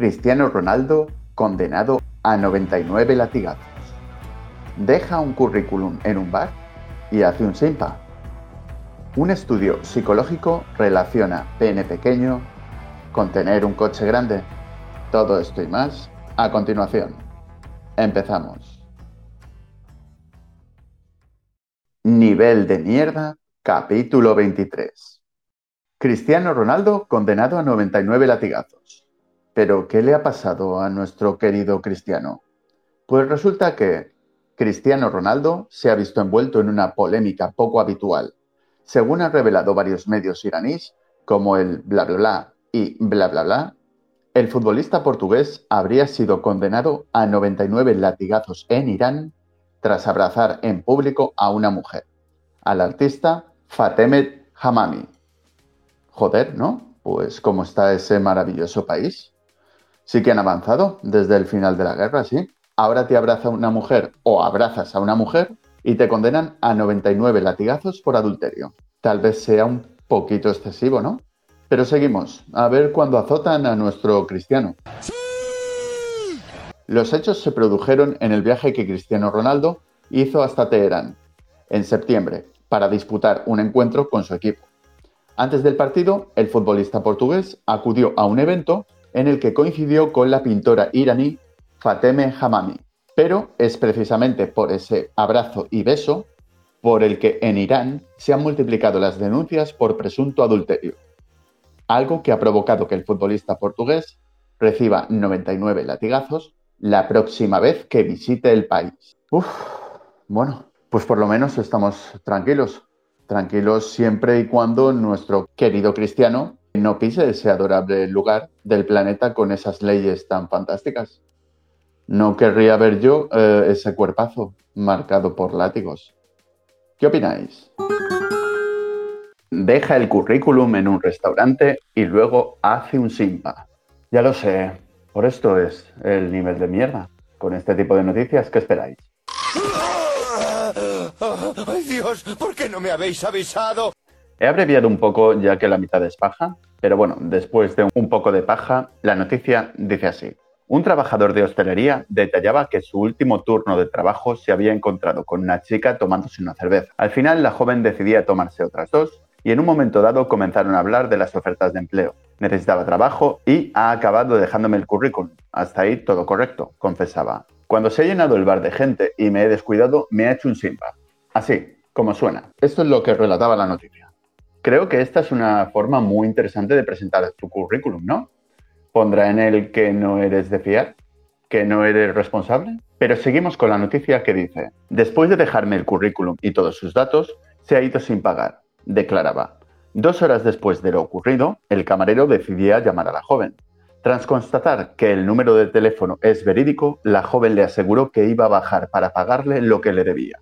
Cristiano Ronaldo condenado a 99 latigazos. Deja un currículum en un bar y hace un simpa. Un estudio psicológico relaciona pene pequeño con tener un coche grande. Todo esto y más a continuación. Empezamos. Nivel de mierda, capítulo 23. Cristiano Ronaldo condenado a 99 latigazos. Pero, ¿qué le ha pasado a nuestro querido Cristiano? Pues resulta que Cristiano Ronaldo se ha visto envuelto en una polémica poco habitual según han revelado varios medios iraníes, como el bla bla bla y bla bla bla, el futbolista portugués habría sido condenado a 99 latigazos en Irán tras abrazar en público a una mujer, al artista Fatemet Hamami. Joder, ¿no? Pues cómo está ese maravilloso país. Sí que han avanzado desde el final de la guerra, sí. Ahora te abraza una mujer o abrazas a una mujer y te condenan a 99 latigazos por adulterio. Tal vez sea un poquito excesivo, ¿no? Pero seguimos, a ver cuándo azotan a nuestro cristiano. Los hechos se produjeron en el viaje que Cristiano Ronaldo hizo hasta Teherán, en septiembre, para disputar un encuentro con su equipo. Antes del partido, el futbolista portugués acudió a un evento en el que coincidió con la pintora iraní Fateme Hamami, pero es precisamente por ese abrazo y beso por el que en Irán se han multiplicado las denuncias por presunto adulterio, algo que ha provocado que el futbolista portugués reciba 99 latigazos la próxima vez que visite el país. Uf, bueno, pues por lo menos estamos tranquilos, tranquilos siempre y cuando nuestro querido cristiano no pise ese adorable lugar del planeta con esas leyes tan fantásticas. No querría ver yo eh, ese cuerpazo marcado por látigos. ¿Qué opináis? Deja el currículum en un restaurante y luego hace un simpa. Ya lo sé, por esto es el nivel de mierda. Con este tipo de noticias, ¿qué esperáis? ¡Ay Dios! ¿Por qué no me habéis avisado? He abreviado un poco ya que la mitad es paja, pero bueno, después de un poco de paja, la noticia dice así. Un trabajador de hostelería detallaba que su último turno de trabajo se había encontrado con una chica tomándose una cerveza. Al final, la joven decidía tomarse otras dos y en un momento dado comenzaron a hablar de las ofertas de empleo. Necesitaba trabajo y ha acabado dejándome el currículum. Hasta ahí todo correcto, confesaba. Cuando se ha llenado el bar de gente y me he descuidado, me ha hecho un simpa. Así, como suena. Esto es lo que relataba la noticia. Creo que esta es una forma muy interesante de presentar tu currículum, ¿no? pondrá en él que no eres de fiar, que no eres responsable. Pero seguimos con la noticia que dice, después de dejarme el currículum y todos sus datos, se ha ido sin pagar, declaraba. Dos horas después de lo ocurrido, el camarero decidía llamar a la joven. Tras constatar que el número de teléfono es verídico, la joven le aseguró que iba a bajar para pagarle lo que le debía.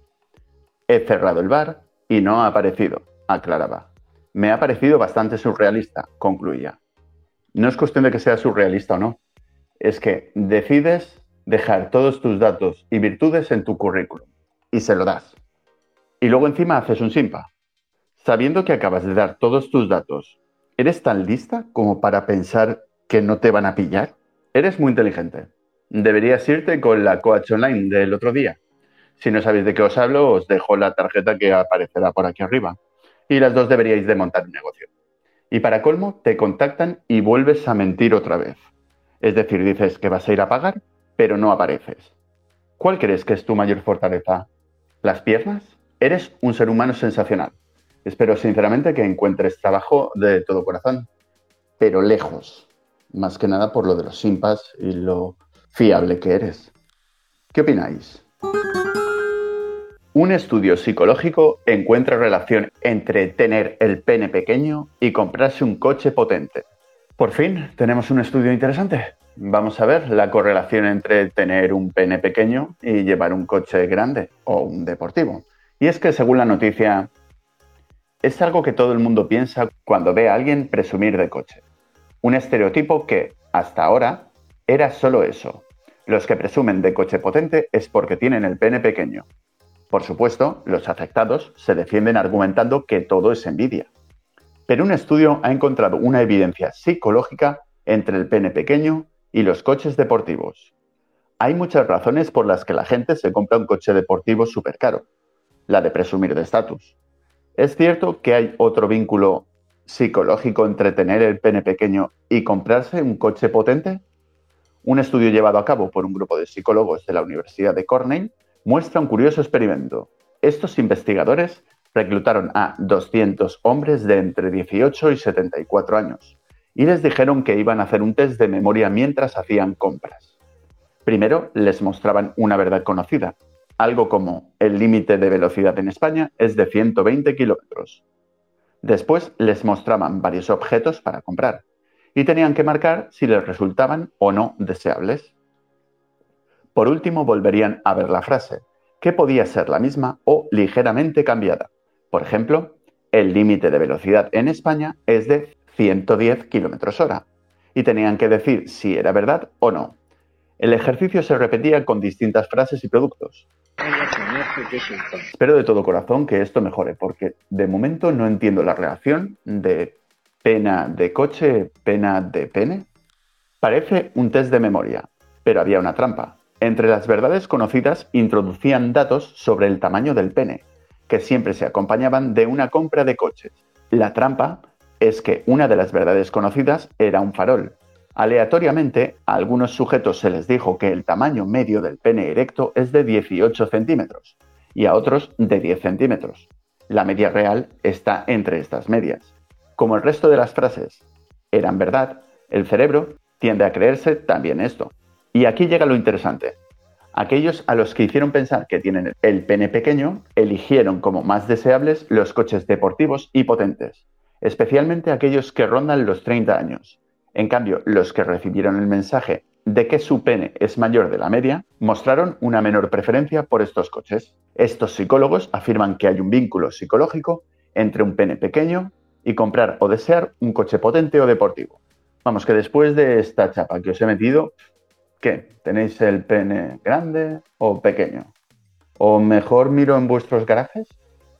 He cerrado el bar y no ha aparecido, aclaraba. Me ha parecido bastante surrealista, concluía no es cuestión de que sea surrealista o no, es que decides dejar todos tus datos y virtudes en tu currículum y se lo das. Y luego encima haces un simpa. Sabiendo que acabas de dar todos tus datos, ¿eres tan lista como para pensar que no te van a pillar? Eres muy inteligente. Deberías irte con la coach online del otro día. Si no sabéis de qué os hablo, os dejo la tarjeta que aparecerá por aquí arriba. Y las dos deberíais de montar un negocio. Y para colmo, te contactan y vuelves a mentir otra vez. Es decir, dices que vas a ir a pagar, pero no apareces. ¿Cuál crees que es tu mayor fortaleza? ¿Las piernas? Eres un ser humano sensacional. Espero sinceramente que encuentres trabajo de todo corazón, pero lejos, más que nada por lo de los simpas y lo fiable que eres. ¿Qué opináis? Un estudio psicológico encuentra relación entre tener el pene pequeño y comprarse un coche potente. Por fin, tenemos un estudio interesante. Vamos a ver la correlación entre tener un pene pequeño y llevar un coche grande o un deportivo. Y es que según la noticia, es algo que todo el mundo piensa cuando ve a alguien presumir de coche. Un estereotipo que, hasta ahora, era solo eso. Los que presumen de coche potente es porque tienen el pene pequeño. Por supuesto, los afectados se defienden argumentando que todo es envidia. Pero un estudio ha encontrado una evidencia psicológica entre el pene pequeño y los coches deportivos. Hay muchas razones por las que la gente se compra un coche deportivo súper caro. La de presumir de estatus. Es cierto que hay otro vínculo psicológico entre tener el pene pequeño y comprarse un coche potente. Un estudio llevado a cabo por un grupo de psicólogos de la Universidad de Cornell muestra un curioso experimento. Estos investigadores reclutaron a 200 hombres de entre 18 y 74 años y les dijeron que iban a hacer un test de memoria mientras hacían compras. Primero les mostraban una verdad conocida, algo como el límite de velocidad en España es de 120 kilómetros. Después les mostraban varios objetos para comprar y tenían que marcar si les resultaban o no deseables. Por último volverían a ver la frase, que podía ser la misma o ligeramente cambiada. Por ejemplo, el límite de velocidad en España es de 110 km hora y tenían que decir si era verdad o no. El ejercicio se repetía con distintas frases y productos. Espero de todo corazón que esto mejore, porque de momento no entiendo la relación de pena de coche, pena de pene. Parece un test de memoria, pero había una trampa. Entre las verdades conocidas introducían datos sobre el tamaño del pene, que siempre se acompañaban de una compra de coches. La trampa es que una de las verdades conocidas era un farol. Aleatoriamente, a algunos sujetos se les dijo que el tamaño medio del pene erecto es de 18 centímetros y a otros de 10 centímetros. La media real está entre estas medias. Como el resto de las frases eran verdad, el cerebro tiende a creerse también esto. Y aquí llega lo interesante. Aquellos a los que hicieron pensar que tienen el pene pequeño eligieron como más deseables los coches deportivos y potentes especialmente aquellos que rondan los 30 años. En cambio, los que recibieron el mensaje de que su pene es mayor de la media, mostraron una menor preferencia por estos coches. Estos psicólogos afirman que hay un vínculo psicológico entre un pene pequeño y comprar o desear un coche potente o deportivo. Vamos, que después de esta chapa que os he metido, ¿qué? ¿Tenéis el pene grande o pequeño? ¿O mejor miro en vuestros garajes?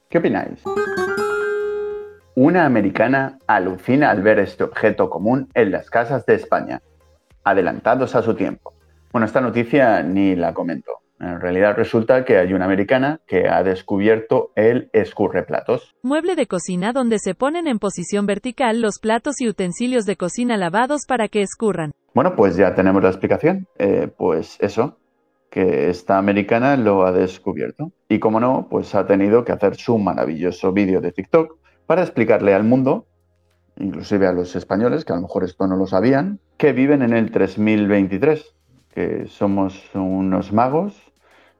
¿Qué opináis? Una americana alucina al ver este objeto común en las casas de España, adelantados a su tiempo. Bueno, esta noticia ni la comento. En realidad resulta que hay una americana que ha descubierto el escurreplatos. Mueble de cocina donde se ponen en posición vertical los platos y utensilios de cocina lavados para que escurran. Bueno, pues ya tenemos la explicación. Eh, pues eso, que esta americana lo ha descubierto. Y como no, pues ha tenido que hacer su maravilloso vídeo de TikTok para explicarle al mundo, inclusive a los españoles, que a lo mejor esto no lo sabían, que viven en el 3023, que somos unos magos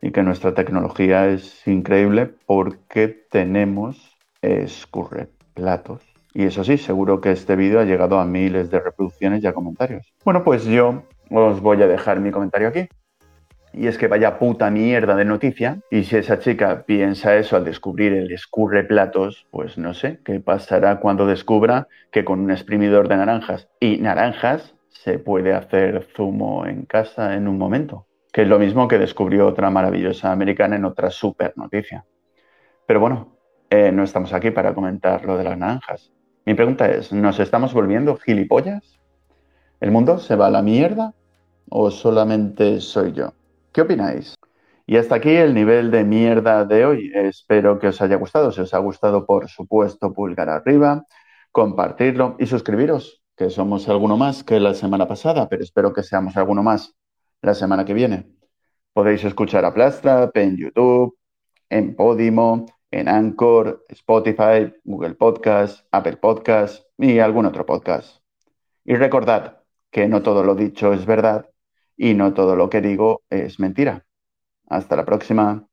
y que nuestra tecnología es increíble porque tenemos escurreplatos. Y eso sí, seguro que este vídeo ha llegado a miles de reproducciones y a comentarios. Bueno, pues yo os voy a dejar mi comentario aquí. Y es que vaya puta mierda de noticia. Y si esa chica piensa eso al descubrir el escurre platos, pues no sé qué pasará cuando descubra que con un exprimidor de naranjas y naranjas se puede hacer zumo en casa en un momento. Que es lo mismo que descubrió otra maravillosa americana en otra super noticia. Pero bueno, eh, no estamos aquí para comentar lo de las naranjas. Mi pregunta es, ¿nos estamos volviendo gilipollas? ¿El mundo se va a la mierda? ¿O solamente soy yo? ¿Qué opináis? Y hasta aquí el nivel de mierda de hoy. Espero que os haya gustado. Si os ha gustado, por supuesto, pulgar arriba, compartirlo y suscribiros, que somos alguno más que la semana pasada, pero espero que seamos alguno más la semana que viene. Podéis escuchar a Plastrap en YouTube, en Podimo, en Anchor, Spotify, Google Podcast, Apple Podcast y algún otro podcast. Y recordad que no todo lo dicho es verdad y no todo lo que digo es mentira. Hasta la próxima.